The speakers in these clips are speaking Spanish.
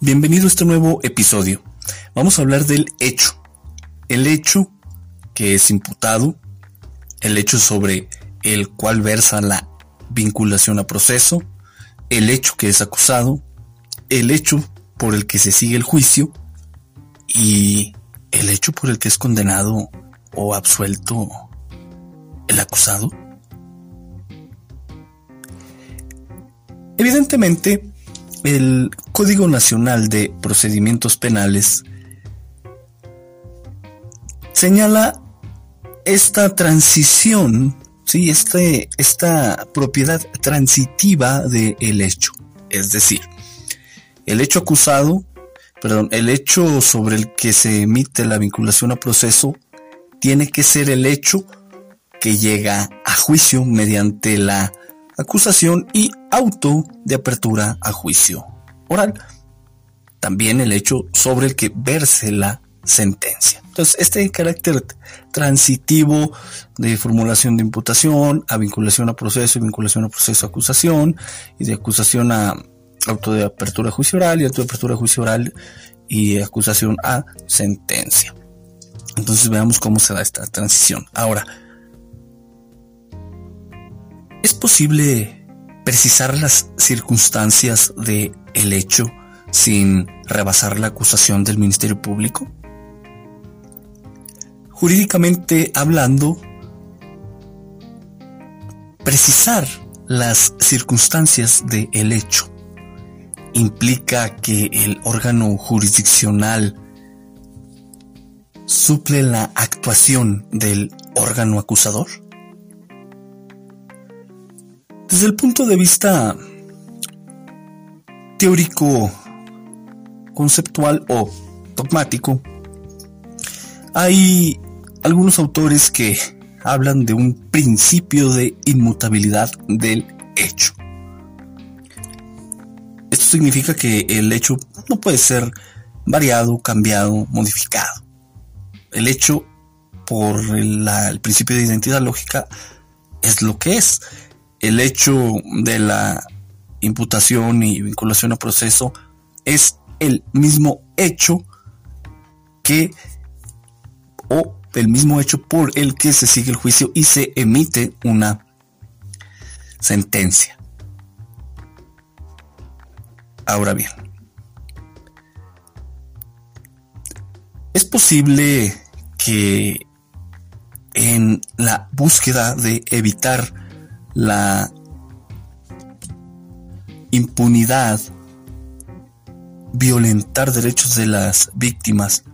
Bienvenido a este nuevo episodio. Vamos a hablar del hecho. El hecho que es imputado, el hecho sobre el cual versa la vinculación a proceso, el hecho que es acusado, el hecho por el que se sigue el juicio y el hecho por el que es condenado o absuelto el acusado. Evidentemente, el Código Nacional de Procedimientos Penales señala esta transición, ¿sí? este, esta propiedad transitiva del hecho. Es decir, el hecho acusado, perdón, el hecho sobre el que se emite la vinculación a proceso tiene que ser el hecho que llega a juicio mediante la acusación y auto de apertura a juicio oral. También el hecho sobre el que verse la sentencia. Entonces, este carácter transitivo de formulación de imputación, a vinculación a proceso vinculación a proceso a acusación, y de acusación a auto de apertura a juicio oral y auto de apertura a juicio oral y acusación a sentencia. Entonces veamos cómo se da esta transición. Ahora, ¿Es posible precisar las circunstancias de el hecho sin rebasar la acusación del Ministerio Público? Jurídicamente hablando, precisar las circunstancias de el hecho implica que el órgano jurisdiccional suple la actuación del órgano acusador? Desde el punto de vista teórico, conceptual o dogmático, hay algunos autores que hablan de un principio de inmutabilidad del hecho. Esto significa que el hecho no puede ser variado, cambiado, modificado. El hecho, por el principio de identidad lógica, es lo que es el hecho de la imputación y vinculación a proceso es el mismo hecho que o el mismo hecho por el que se sigue el juicio y se emite una sentencia. Ahora bien, es posible que en la búsqueda de evitar la impunidad, violentar derechos de las víctimas,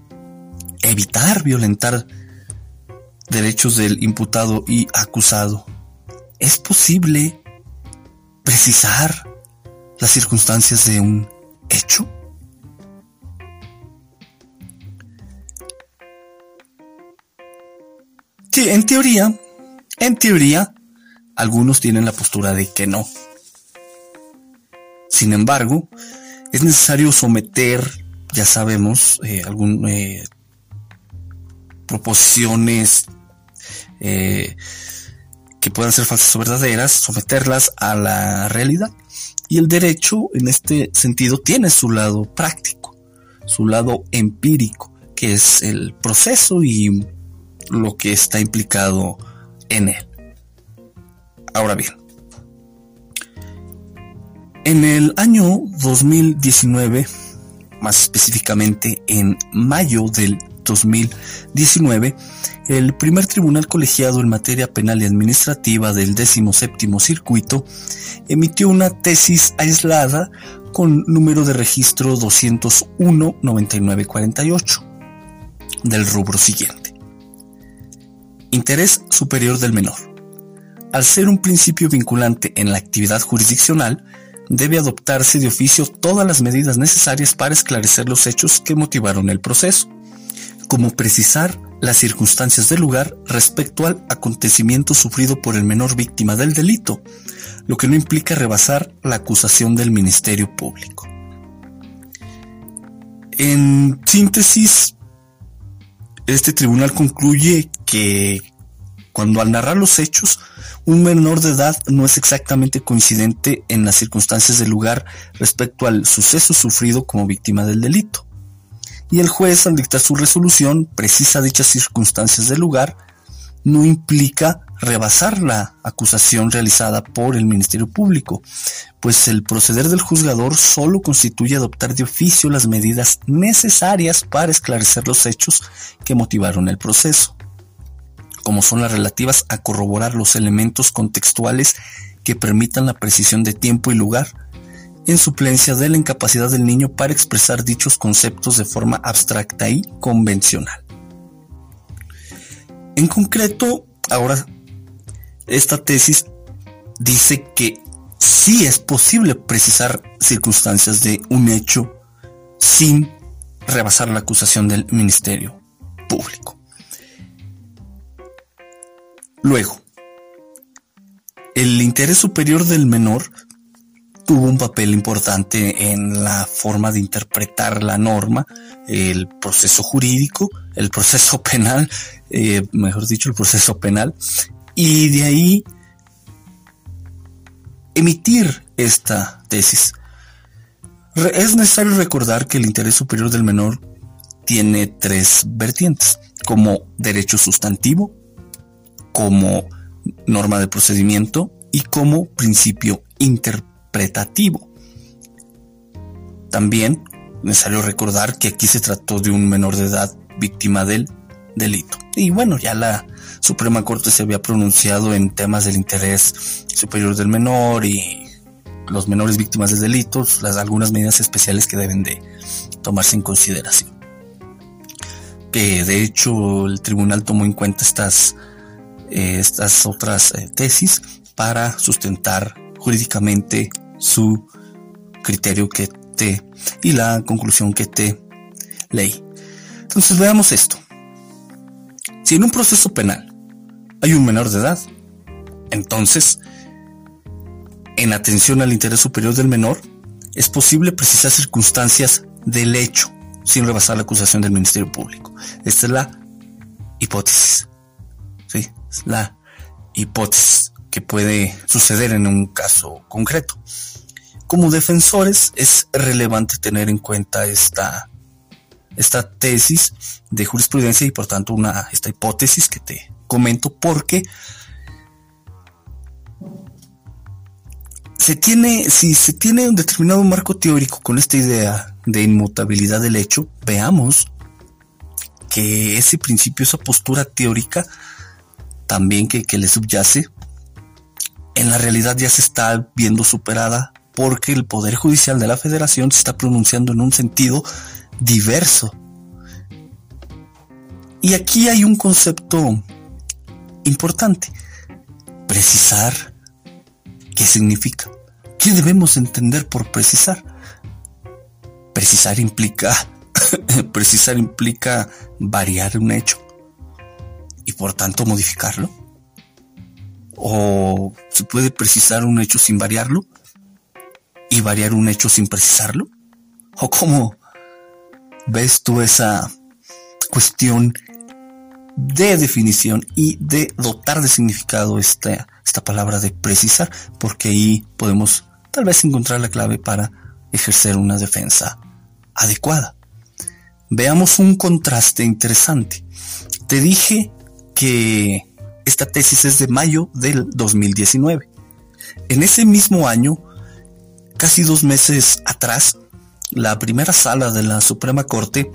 evitar violentar derechos del imputado y acusado. ¿Es posible precisar las circunstancias de un hecho? Sí, en teoría, en teoría, algunos tienen la postura de que no. Sin embargo, es necesario someter, ya sabemos, eh, eh, proposiciones, eh, que puedan ser falsas o verdaderas, someterlas a la realidad. Y el derecho, en este sentido, tiene su lado práctico, su lado empírico, que es el proceso y lo que está implicado en él. Ahora bien, en el año 2019, más específicamente en mayo del 2019, el primer tribunal colegiado en materia penal y administrativa del 17 Circuito emitió una tesis aislada con número de registro 201-9948 del rubro siguiente. Interés superior del menor. Al ser un principio vinculante en la actividad jurisdiccional, debe adoptarse de oficio todas las medidas necesarias para esclarecer los hechos que motivaron el proceso, como precisar las circunstancias del lugar respecto al acontecimiento sufrido por el menor víctima del delito, lo que no implica rebasar la acusación del Ministerio Público. En síntesis, este tribunal concluye que cuando al narrar los hechos, un menor de edad no es exactamente coincidente en las circunstancias del lugar respecto al suceso sufrido como víctima del delito. Y el juez al dictar su resolución precisa dichas circunstancias del lugar, no implica rebasar la acusación realizada por el Ministerio Público, pues el proceder del juzgador solo constituye adoptar de oficio las medidas necesarias para esclarecer los hechos que motivaron el proceso, como son las relativas a corroborar los elementos contextuales que permitan la precisión de tiempo y lugar, en suplencia de la incapacidad del niño para expresar dichos conceptos de forma abstracta y convencional. En concreto, ahora, esta tesis dice que sí es posible precisar circunstancias de un hecho sin rebasar la acusación del Ministerio Público. Luego, el interés superior del menor tuvo un papel importante en la forma de interpretar la norma, el proceso jurídico, el proceso penal, eh, mejor dicho, el proceso penal, y de ahí emitir esta tesis. Es necesario recordar que el interés superior del menor tiene tres vertientes, como derecho sustantivo, como norma de procedimiento y como principio interpretativo también necesario recordar que aquí se trató de un menor de edad víctima del delito. Y bueno, ya la Suprema Corte se había pronunciado en temas del interés superior del menor y los menores víctimas de delitos, las algunas medidas especiales que deben de tomarse en consideración. Que de hecho el tribunal tomó en cuenta estas, eh, estas otras eh, tesis para sustentar jurídicamente su criterio que te y la conclusión que te leí. Entonces veamos esto. Si en un proceso penal hay un menor de edad, entonces, en atención al interés superior del menor, es posible precisar circunstancias del hecho sin rebasar la acusación del Ministerio Público. Esta es la hipótesis. Sí, la hipótesis que puede suceder en un caso concreto. Como defensores es relevante tener en cuenta esta, esta tesis de jurisprudencia y por tanto una, esta hipótesis que te comento porque se tiene, si se tiene un determinado marco teórico con esta idea de inmutabilidad del hecho, veamos que ese principio, esa postura teórica también que, que le subyace, en la realidad ya se está viendo superada porque el Poder Judicial de la Federación se está pronunciando en un sentido diverso. Y aquí hay un concepto importante. Precisar. ¿Qué significa? ¿Qué debemos entender por precisar? Precisar implica precisar implica variar un hecho por tanto modificarlo. ¿O se puede precisar un hecho sin variarlo? y variar un hecho sin precisarlo? ¿O cómo ves tú esa cuestión de definición y de dotar de significado esta, esta palabra de precisar, porque ahí podemos tal vez encontrar la clave para ejercer una defensa adecuada. Veamos un contraste interesante. Te dije que esta tesis es de mayo del 2019. En ese mismo año, casi dos meses atrás, la primera sala de la Suprema Corte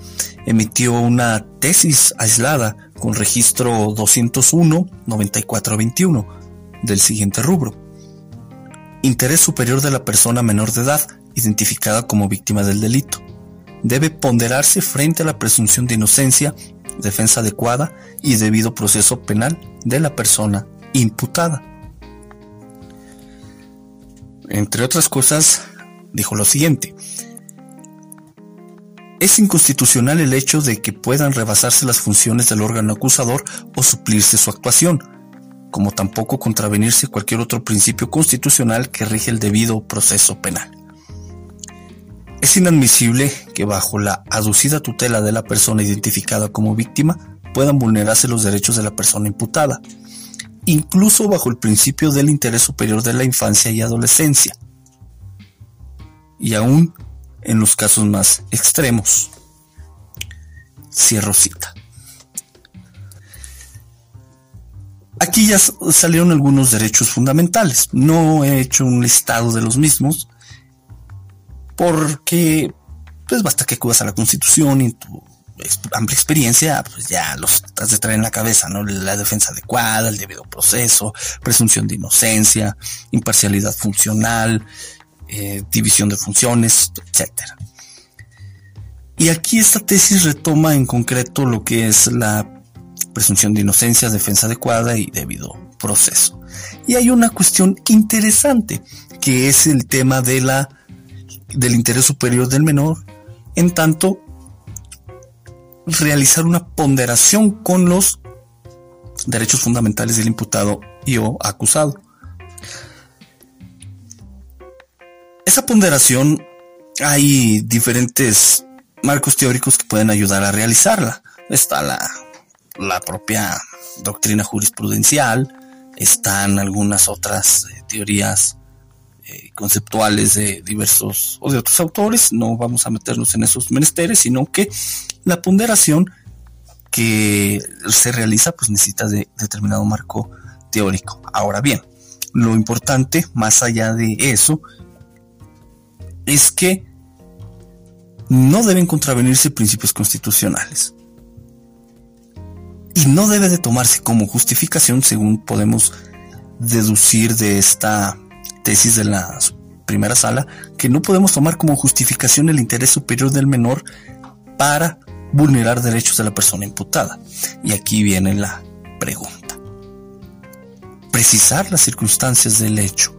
emitió una tesis aislada con registro 201-9421 del siguiente rubro. Interés superior de la persona menor de edad identificada como víctima del delito. Debe ponderarse frente a la presunción de inocencia, defensa adecuada y debido proceso penal de la persona imputada. Entre otras cosas, dijo lo siguiente. Es inconstitucional el hecho de que puedan rebasarse las funciones del órgano acusador o suplirse su actuación, como tampoco contravenirse cualquier otro principio constitucional que rige el debido proceso penal. Es inadmisible que bajo la aducida tutela de la persona identificada como víctima puedan vulnerarse los derechos de la persona imputada, incluso bajo el principio del interés superior de la infancia y adolescencia, y aún en los casos más extremos. Cierro cita. Aquí ya salieron algunos derechos fundamentales. No he hecho un listado de los mismos porque pues basta que acudas a la Constitución y tu amplia experiencia, pues ya los has de traer en la cabeza, ¿no? La defensa adecuada, el debido proceso, presunción de inocencia, imparcialidad funcional, eh, división de funciones, etc. Y aquí esta tesis retoma en concreto lo que es la presunción de inocencia, defensa adecuada y debido proceso. Y hay una cuestión interesante, que es el tema de la, del interés superior del menor, en tanto realizar una ponderación con los derechos fundamentales del imputado y o acusado. Esa ponderación hay diferentes marcos teóricos que pueden ayudar a realizarla. Está la, la propia doctrina jurisprudencial, están algunas otras eh, teorías eh, conceptuales de diversos o de otros autores, no vamos a meternos en esos menesteres, sino que la ponderación que se realiza pues necesita de determinado marco teórico. Ahora bien, lo importante, más allá de eso, es que no deben contravenirse principios constitucionales. Y no debe de tomarse como justificación, según podemos deducir de esta tesis de la primera sala, que no podemos tomar como justificación el interés superior del menor para vulnerar derechos de la persona imputada. Y aquí viene la pregunta. Precisar las circunstancias del hecho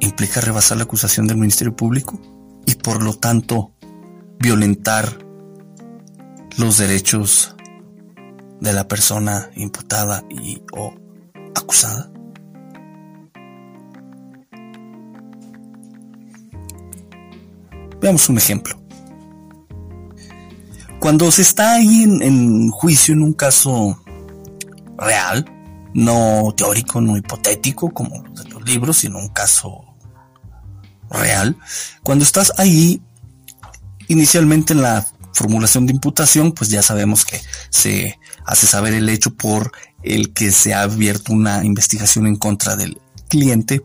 implica rebasar la acusación del Ministerio Público y por lo tanto violentar los derechos de la persona imputada y o acusada. Veamos un ejemplo. Cuando se está ahí en, juicio en un caso real, no teórico, no hipotético como de los libros, sino un caso real, cuando estás ahí, inicialmente en la formulación de imputación, pues ya sabemos que se hace saber el hecho por el que se ha abierto una investigación en contra del cliente.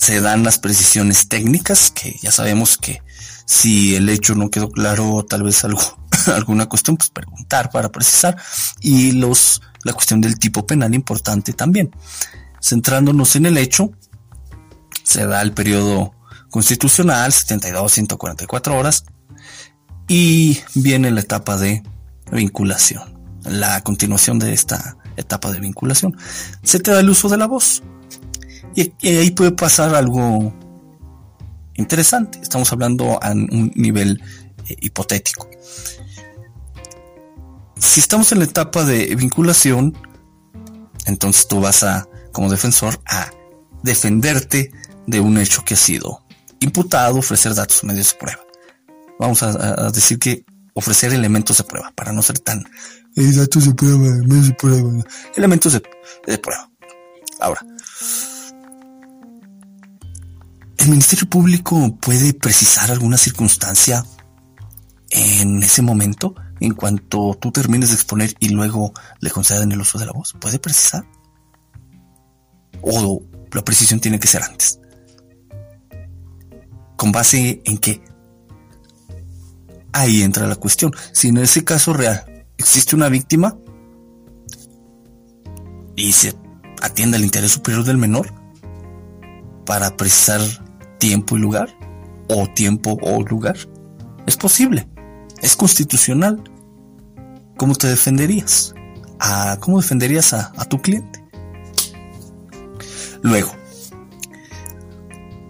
Se dan las precisiones técnicas, que ya sabemos que si el hecho no quedó claro, tal vez algo, alguna cuestión, pues preguntar para precisar. Y los, la cuestión del tipo penal importante también. Centrándonos en el hecho, se da el periodo constitucional, 72, 144 horas, y viene la etapa de vinculación, la continuación de esta etapa de vinculación. Se te da el uso de la voz. Y, ahí puede pasar algo interesante. Estamos hablando a un nivel eh, hipotético. Si estamos en la etapa de vinculación, entonces tú vas a, como defensor, a defenderte de un hecho que ha sido imputado, ofrecer datos medios de prueba. Vamos a, decir que ofrecer elementos de prueba para no ser tan datos de prueba, de prueba. Elementos de prueba. Ahora, ¿el Ministerio Público puede precisar alguna circunstancia en ese momento, en cuanto tú termines de exponer y luego le conceden el uso de la voz? ¿Puede precisar? ¿O la precisión tiene que ser antes? ¿Con base en qué? Ahí entra la cuestión. Si en ese caso real existe una víctima y se atiende al interés superior del menor para precisar tiempo y lugar, o tiempo o lugar, es posible, es constitucional. ¿Cómo te defenderías? ¿A ¿Cómo defenderías a, a tu cliente? Luego,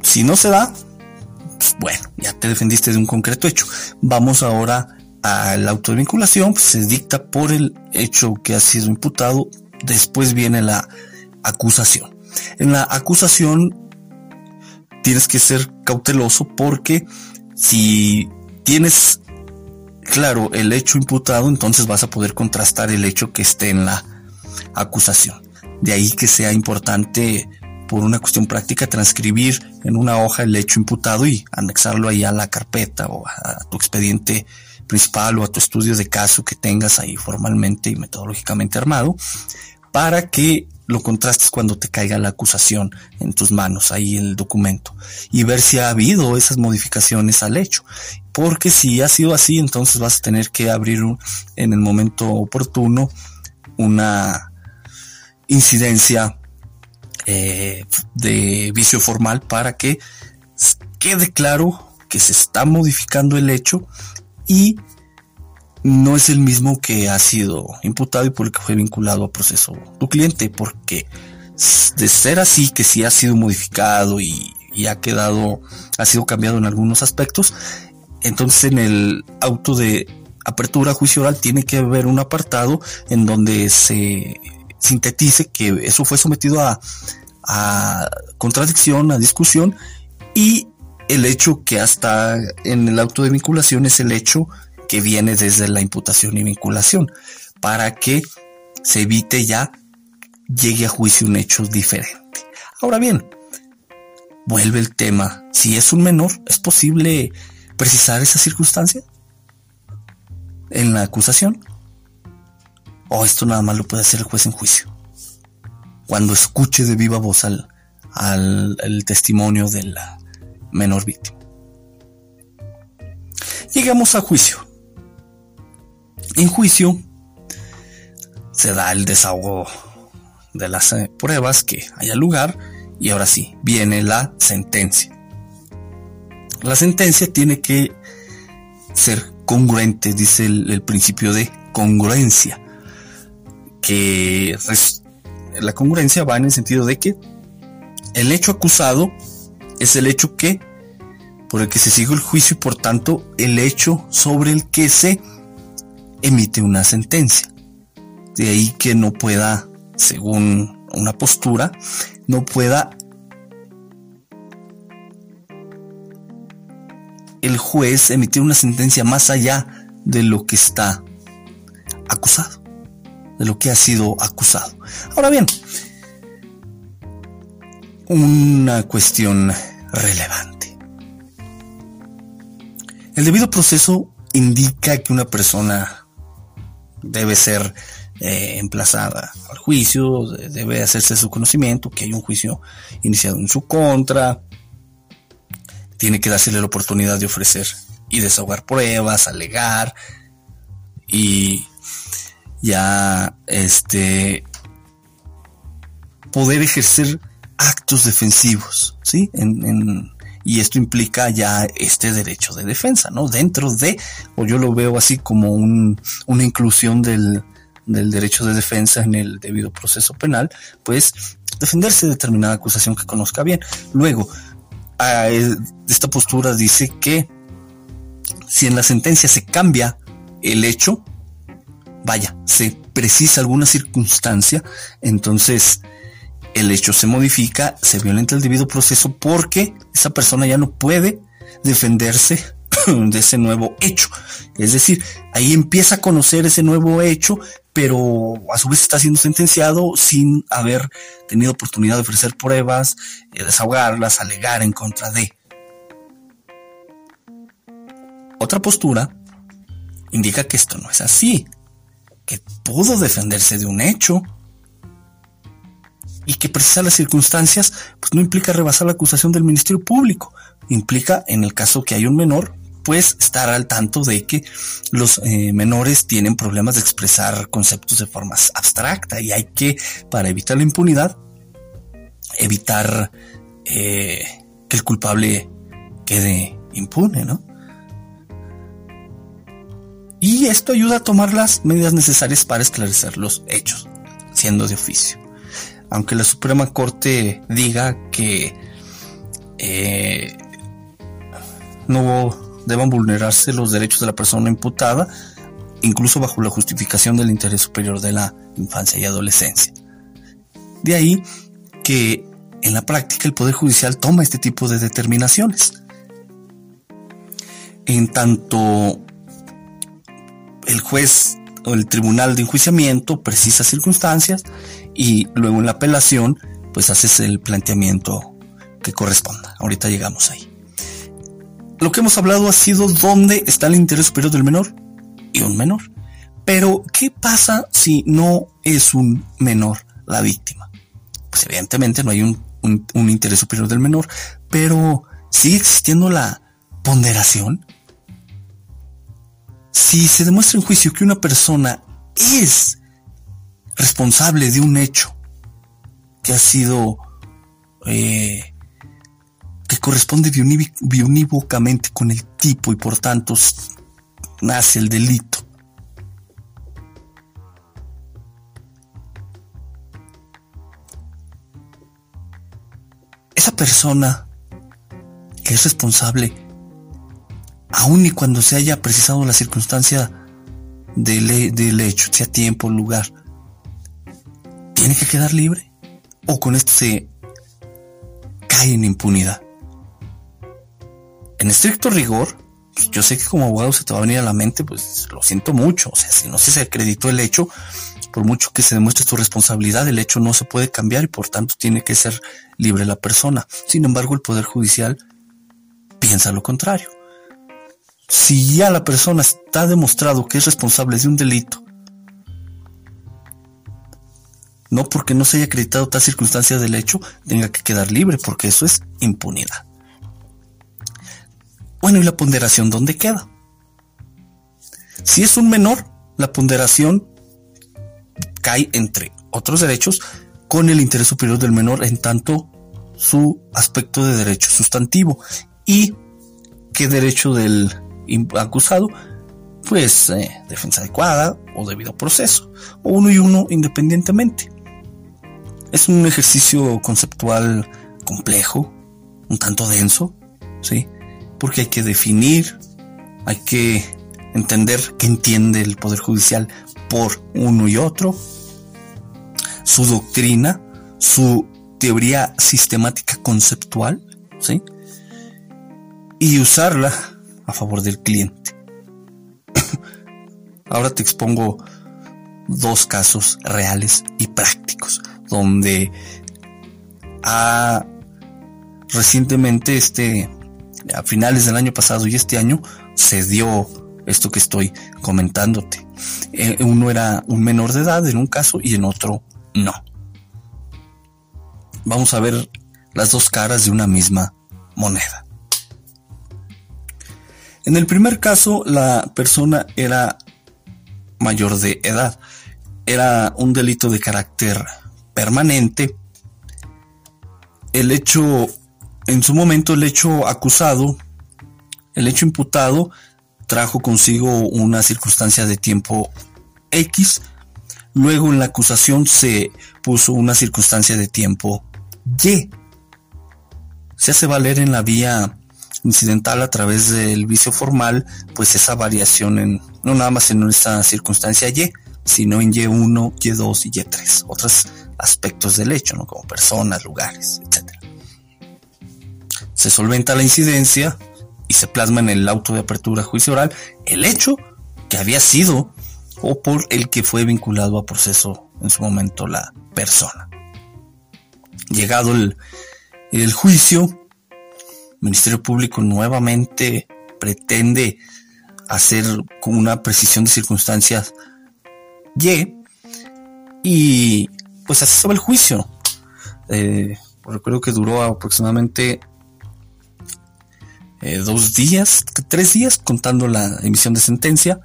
si no se da, pues bueno, ya te defendiste de un concreto hecho. Vamos ahora a la autovinculación, pues se dicta por el hecho que ha sido imputado, después viene la acusación. En la acusación tienes que ser cauteloso porque si tienes claro el hecho imputado, entonces vas a poder contrastar el hecho que esté en la acusación. De ahí que sea importante por una cuestión práctica transcribir en una hoja el hecho imputado y anexarlo ahí a la carpeta o a tu expediente principal o a tu estudio de caso que tengas ahí formalmente y metodológicamente armado para que lo contrastes cuando te caiga la acusación en tus manos, ahí el documento, y ver si ha habido esas modificaciones al hecho. Porque si ha sido así, entonces vas a tener que abrir en el momento oportuno una incidencia eh, de vicio formal para que quede claro que se está modificando el hecho y no es el mismo que ha sido imputado y por el que fue vinculado a proceso tu cliente, porque de ser así, que sí ha sido modificado y, y, ha quedado, ha sido cambiado en algunos aspectos, entonces en el auto de apertura juicio oral tiene que haber un apartado en donde se sintetice que eso fue sometido a, a contradicción, a discusión y el hecho que hasta en el auto de vinculación es el hecho que viene desde la imputación y vinculación para que se evite ya llegue a juicio un hecho diferente. Ahora bien, vuelve el tema, si es un menor, ¿es posible precisar esa circunstancia en la acusación? ¿O esto nada más lo puede hacer el juez en juicio? cuando escuche de viva voz al, al, testimonio de la menor víctima. Llegamos a juicio. En juicio se da el desahogo de las eh, pruebas que haya lugar y ahora sí, viene la sentencia. La sentencia tiene que ser congruente, dice el, el principio de congruencia, que la congruencia va en el sentido de que el hecho acusado es el hecho que por el que se sigue el juicio y por tanto el hecho sobre el que se emite una sentencia. De ahí que no pueda, según una postura, no pueda el juez emitir una sentencia más allá de lo que está acusado de lo que ha sido acusado. Ahora bien, una cuestión relevante. El debido proceso indica que una persona debe ser eh, emplazada al juicio, debe hacerse su conocimiento, que hay un juicio iniciado en su contra, tiene que dársele la oportunidad de ofrecer y desahogar pruebas, alegar y ya este poder ejercer actos defensivos, ¿sí? En, y esto implica ya este derecho de defensa, ¿no? Dentro de, o yo lo veo así como un, una inclusión del, del derecho de defensa en el debido proceso penal, pues defenderse de determinada acusación que conozca bien. Luego, esta postura dice que si en la sentencia se cambia el hecho, vaya, se precisa alguna circunstancia, entonces el hecho se modifica, se violenta el debido proceso porque esa persona ya no puede defenderse de ese nuevo hecho. Es decir, ahí empieza a conocer ese nuevo hecho, pero a su vez está siendo sentenciado sin haber tenido oportunidad de ofrecer pruebas, eh, desahogarlas, alegar en contra de. Otra postura indica que esto no es así, que pudo defenderse de un hecho y que precisar las circunstancias pues no implica rebasar la acusación del Ministerio Público, implica en el caso que hay un menor pues estar al tanto de que los eh, menores tienen problemas de expresar conceptos de forma abstracta y hay que, para evitar la impunidad, evitar eh, que el culpable quede impune, ¿no? Y esto ayuda a tomar las medidas necesarias para esclarecer los hechos, siendo de oficio. Aunque la Suprema Corte diga que eh, no deban vulnerarse los derechos de la persona imputada, incluso bajo la justificación del interés superior de la infancia y adolescencia. De ahí que en la práctica el Poder Judicial toma este tipo de determinaciones. En tanto el juez o el tribunal de enjuiciamiento precisa circunstancias y luego en la apelación pues haces el planteamiento que corresponda. Ahorita llegamos ahí lo que hemos hablado ha sido dónde está el interés superior del menor y un menor. Pero, ¿qué pasa si no es un menor la víctima? Pues evidentemente no hay un, interés superior del menor, pero sigue existiendo la ponderación. Si se demuestra en juicio que una persona es responsable de un hecho que ha sido eh, que corresponde biunívocamente con el tipo y por tanto nace el delito. Esa persona que es responsable, aun y cuando se haya precisado la circunstancia del, del hecho, sea tiempo, lugar, tiene que quedar libre o con esto se cae en impunidad en estricto rigor, pues, yo sé que como abogado se te va a venir a la mente, pues lo siento mucho. O sea, si no se acreditó el hecho, por mucho que se demuestre tu responsabilidad, el hecho no se puede cambiar y por tanto tiene que ser libre la persona. Sin embargo, el Poder Judicial piensa lo contrario. Si ya la persona está demostrado que es responsable de un delito, no porque no se haya acreditado tal circunstancia del hecho, tenga que quedar libre, porque eso es impunidad. Bueno, ¿y la ponderación dónde queda? Si es un menor, la ponderación cae entre otros derechos con el interés superior del menor en tanto su aspecto de derecho sustantivo y qué derecho del acusado, pues eh, defensa adecuada o debido proceso, o uno y uno independientemente. Es un ejercicio conceptual complejo, un tanto denso, ¿sí? porque hay que definir, hay que entender qué entiende el Poder Judicial por uno y otro, su doctrina, su teoría sistemática conceptual, ¿sí? Y usarla a favor del cliente. Ahora te expongo dos casos reales y prácticos donde ha recientemente este a finales del año pasado y este año se dio esto que estoy comentándote. Eh, uno era un menor de edad en un caso y en otro no. Vamos a ver las dos caras de una misma moneda. En el primer caso, la persona era mayor de edad. Era un delito de carácter permanente. El hecho en su momento el hecho acusado, el hecho imputado, trajo consigo una circunstancia de tiempo X. Luego en la acusación se puso una circunstancia de tiempo Y. Se hace valer en la vía incidental a través del vicio formal, pues esa variación en, no nada más en esta circunstancia Y, sino en Y1, Y2 y Y3, otros aspectos del hecho, ¿no? Como personas, lugares, etc se solventa la incidencia y se plasma en el auto de apertura juicio oral el hecho que había sido o por el que fue vinculado a proceso en su momento la persona. Llegado el, el juicio, el Ministerio Público nuevamente pretende hacer una precisión de circunstancias Y y pues así estaba el juicio. Eh, recuerdo que duró aproximadamente eh, dos días, tres días contando la emisión de sentencia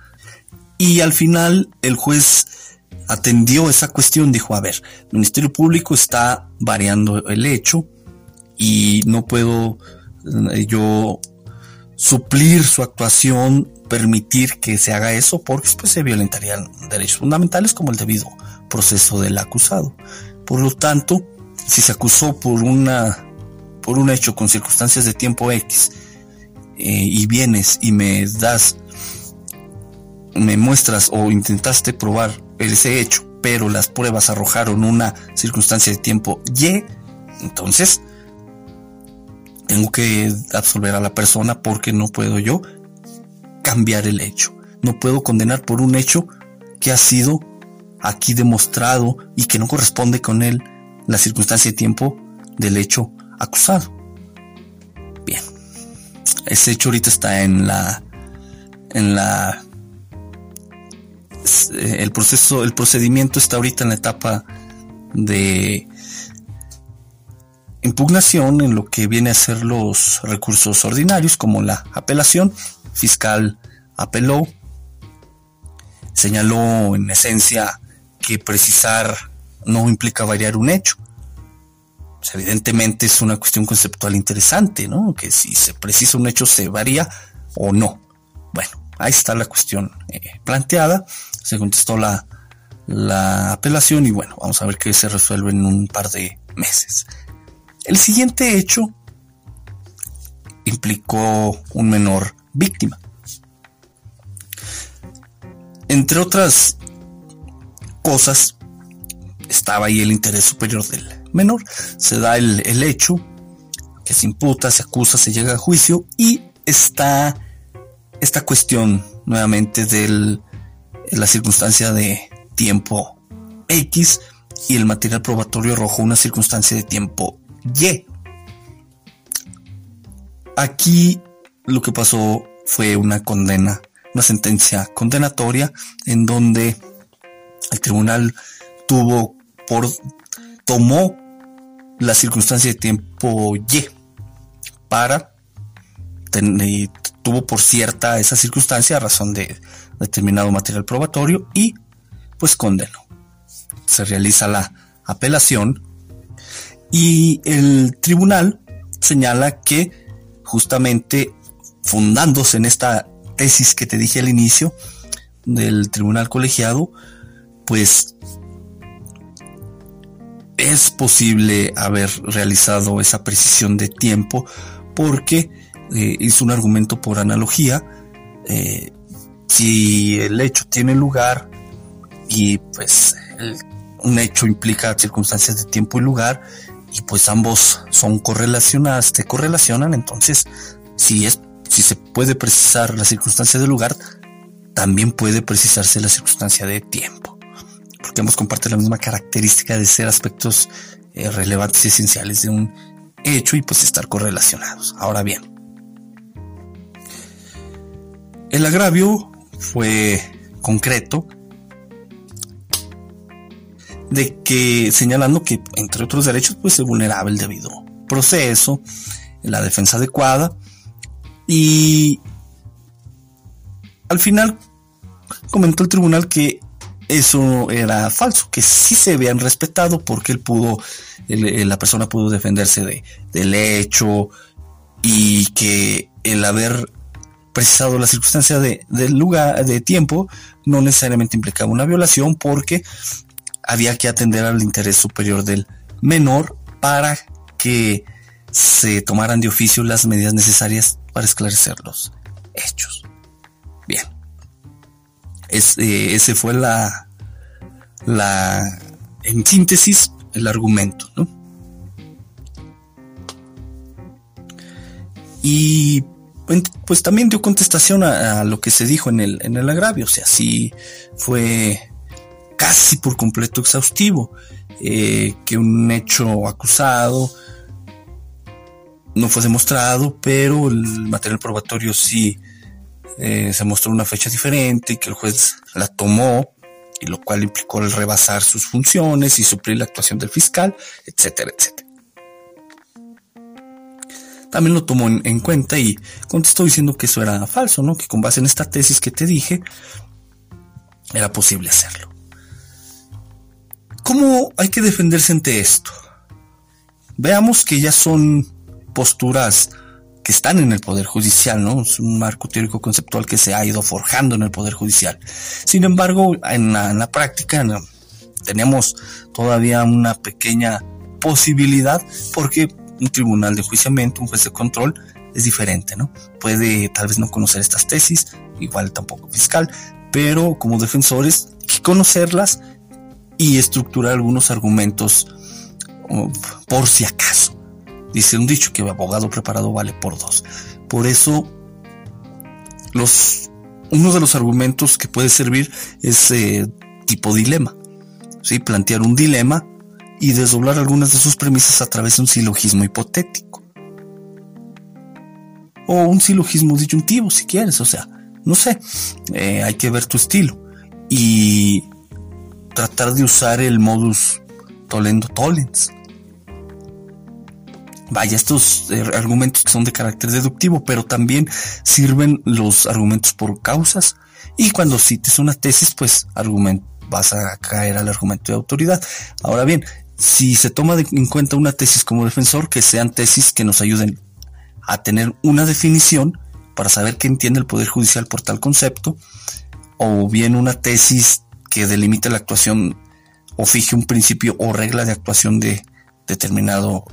y al final el juez atendió esa cuestión, dijo, a ver, el Ministerio Público está variando el hecho y no puedo eh, yo suplir su actuación, permitir que se haga eso, porque después se violentarían derechos fundamentales como el debido proceso del acusado. Por lo tanto, si se acusó por una por un hecho con circunstancias de tiempo X eh, y vienes y me das me muestras o intentaste probar ese hecho, pero las pruebas arrojaron una circunstancia de tiempo Y, entonces tengo que absolver a la persona porque no puedo yo cambiar el hecho. No puedo condenar por un hecho que ha sido aquí demostrado y que no corresponde con él la circunstancia de tiempo del hecho acusado. Bien. Ese hecho ahorita está en la en la el proceso, el procedimiento está ahorita en la etapa de impugnación en lo que viene a ser los recursos ordinarios como la apelación. Fiscal apeló, señaló en esencia que precisar no implica variar un hecho. evidentemente es una cuestión conceptual interesante, ¿no? Que si se precisa un hecho se varía o no. Bueno, ahí está la cuestión eh, planteada. Se contestó la, la apelación y bueno, vamos a ver qué se resuelve en un par de meses. El siguiente hecho implicó un menor víctima. Entre otras cosas, estaba ahí el interés superior del menor. Se da el, hecho que se imputa, se acusa, se llega a juicio y está esta cuestión nuevamente de la circunstancia de tiempo X y el material probatorio arrojó una circunstancia de tiempo Y. Aquí lo que pasó fue una condena, una sentencia condenatoria en donde el tribunal tuvo por tomó la circunstancia de tiempo Y para tuvo por cierta esa circunstancia a razón de determinado material probatorio y pues condenó. Se realiza la apelación y el tribunal señala que justamente fundándose en esta tesis que te dije al inicio del tribunal colegiado, pues es posible haber realizado esa precisión de tiempo porque eh, hizo un argumento por analogía. Eh, si el hecho tiene lugar y pues un hecho implica circunstancias de tiempo y lugar y pues ambos son correlacionadas, te correlacionan, entonces si es si se puede precisar la circunstancia del lugar, también puede precisarse la circunstancia de tiempo porque ambos comparten la misma característica de ser aspectos eh, relevantes y esenciales de un hecho y pues estar correlacionados. Ahora bien, el agravio fue concreto de que señalando que entre otros derechos pues se vulneraba el debido proceso, la defensa adecuada y al final comentó el tribunal que eso era falso, que sí se habían respetado porque él pudo, la persona pudo defenderse de, del hecho y que el haber precisado la circunstancia de, del lugar, de tiempo, no necesariamente implicaba una violación porque había que atender al interés superior del menor para que se tomaran de oficio las medidas necesarias para esclarecer los hechos. Eh, ese fue la, la, en síntesis, el argumento, ¿no? Y pues también dio contestación a, lo que se dijo en el, en el agravio, o sea, sí fue casi por completo exhaustivo, eh, que un hecho acusado no fue demostrado, pero el material probatorio sí eh, se mostró una fecha diferente y que el juez la tomó, y lo cual implicó el rebasar sus funciones y suplir la actuación del fiscal, etcétera, etcétera. También lo tomó en, cuenta y contestó diciendo que eso era falso, ¿no? Que con base en esta tesis que te dije, era posible hacerlo. ¿Cómo hay que defenderse ante esto? Veamos que ya son posturas que están en el Poder Judicial, ¿no? Es un marco teórico conceptual que se ha ido forjando en el Poder Judicial. Sin embargo, en la, práctica tenemos todavía una pequeña posibilidad porque un tribunal de juiciamiento, un juez de control, es diferente, ¿no? Puede tal vez no conocer estas tesis, igual tampoco fiscal, pero como defensores que conocerlas y estructurar algunos argumentos oh, por si acaso. Dice un dicho que abogado preparado vale por dos. Por eso, los, uno de los argumentos que puede servir es eh, tipo dilema. ¿sí? Plantear un dilema y desdoblar algunas de sus premisas a través de un silogismo hipotético. O un silogismo disyuntivo, si quieres. O sea, no sé. Eh, hay que ver tu estilo. Y tratar de usar el modus tolendo tollens. Vaya, estos eh, argumentos son de carácter deductivo, pero también sirven los argumentos por causas. Y cuando cites una tesis, pues vas a caer al argumento de autoridad. Ahora bien, si se toma en cuenta una tesis como defensor, que sean tesis que nos ayuden a tener una definición para saber qué entiende el Poder Judicial por tal concepto, o bien una tesis que delimite la actuación o fije un principio o regla de actuación de determinado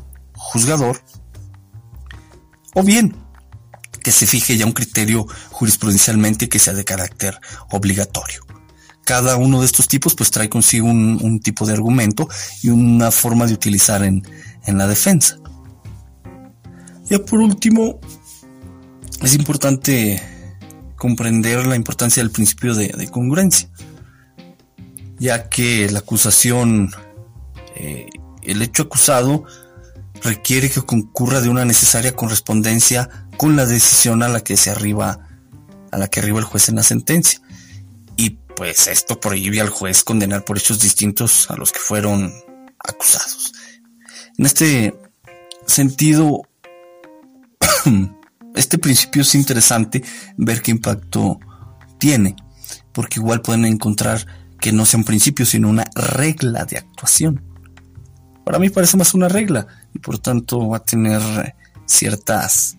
juzgador, o bien que se fije ya un criterio jurisprudencialmente que sea de carácter obligatorio. Cada uno de estos tipos pues trae consigo un, tipo de argumento y una forma de utilizar en, la defensa. Ya por último, es importante comprender la importancia del principio de, congruencia, ya que la acusación, eh, el hecho acusado requiere que concurra de una necesaria correspondencia con la decisión a la que se arriba, a la que arriba el juez en la sentencia. Y pues esto prohíbe al juez condenar por hechos distintos a los que fueron acusados. En este sentido, este principio es interesante ver qué impacto tiene, porque igual pueden encontrar que no sea un principio, sino una regla de actuación. Para mí parece más una regla y por tanto va a tener ciertas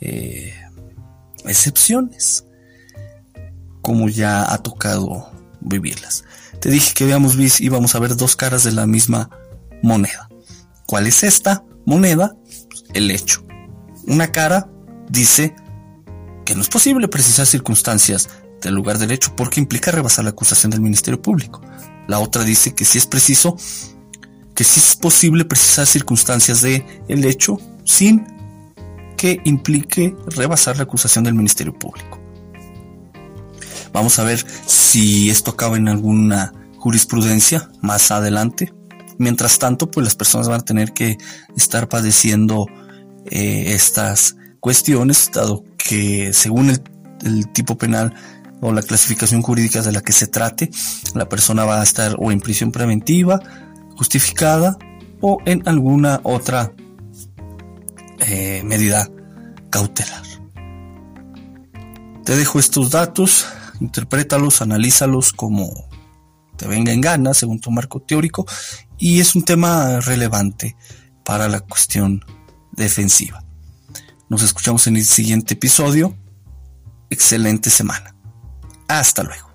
eh, excepciones, como ya ha tocado vivirlas. Te dije que veamos, íbamos a ver dos caras de la misma moneda. ¿Cuál es esta moneda? El hecho. Una cara dice que no es posible precisar circunstancias del lugar del hecho porque implica rebasar la acusación del Ministerio Público. La otra dice que si es preciso que sí es posible precisar circunstancias de el hecho sin que implique rebasar la acusación del Ministerio Público. Vamos a ver si esto acaba en alguna jurisprudencia más adelante. Mientras tanto, pues las personas van a tener que estar padeciendo eh, estas cuestiones, dado que según el, el tipo penal o la clasificación jurídica de la que se trate, la persona va a estar o en prisión preventiva, justificada o en alguna otra eh, medida cautelar. Te dejo estos datos, interprétalos, analízalos como te venga en gana, según tu marco teórico, y es un tema relevante para la cuestión defensiva. Nos escuchamos en el siguiente episodio. Excelente semana. Hasta luego.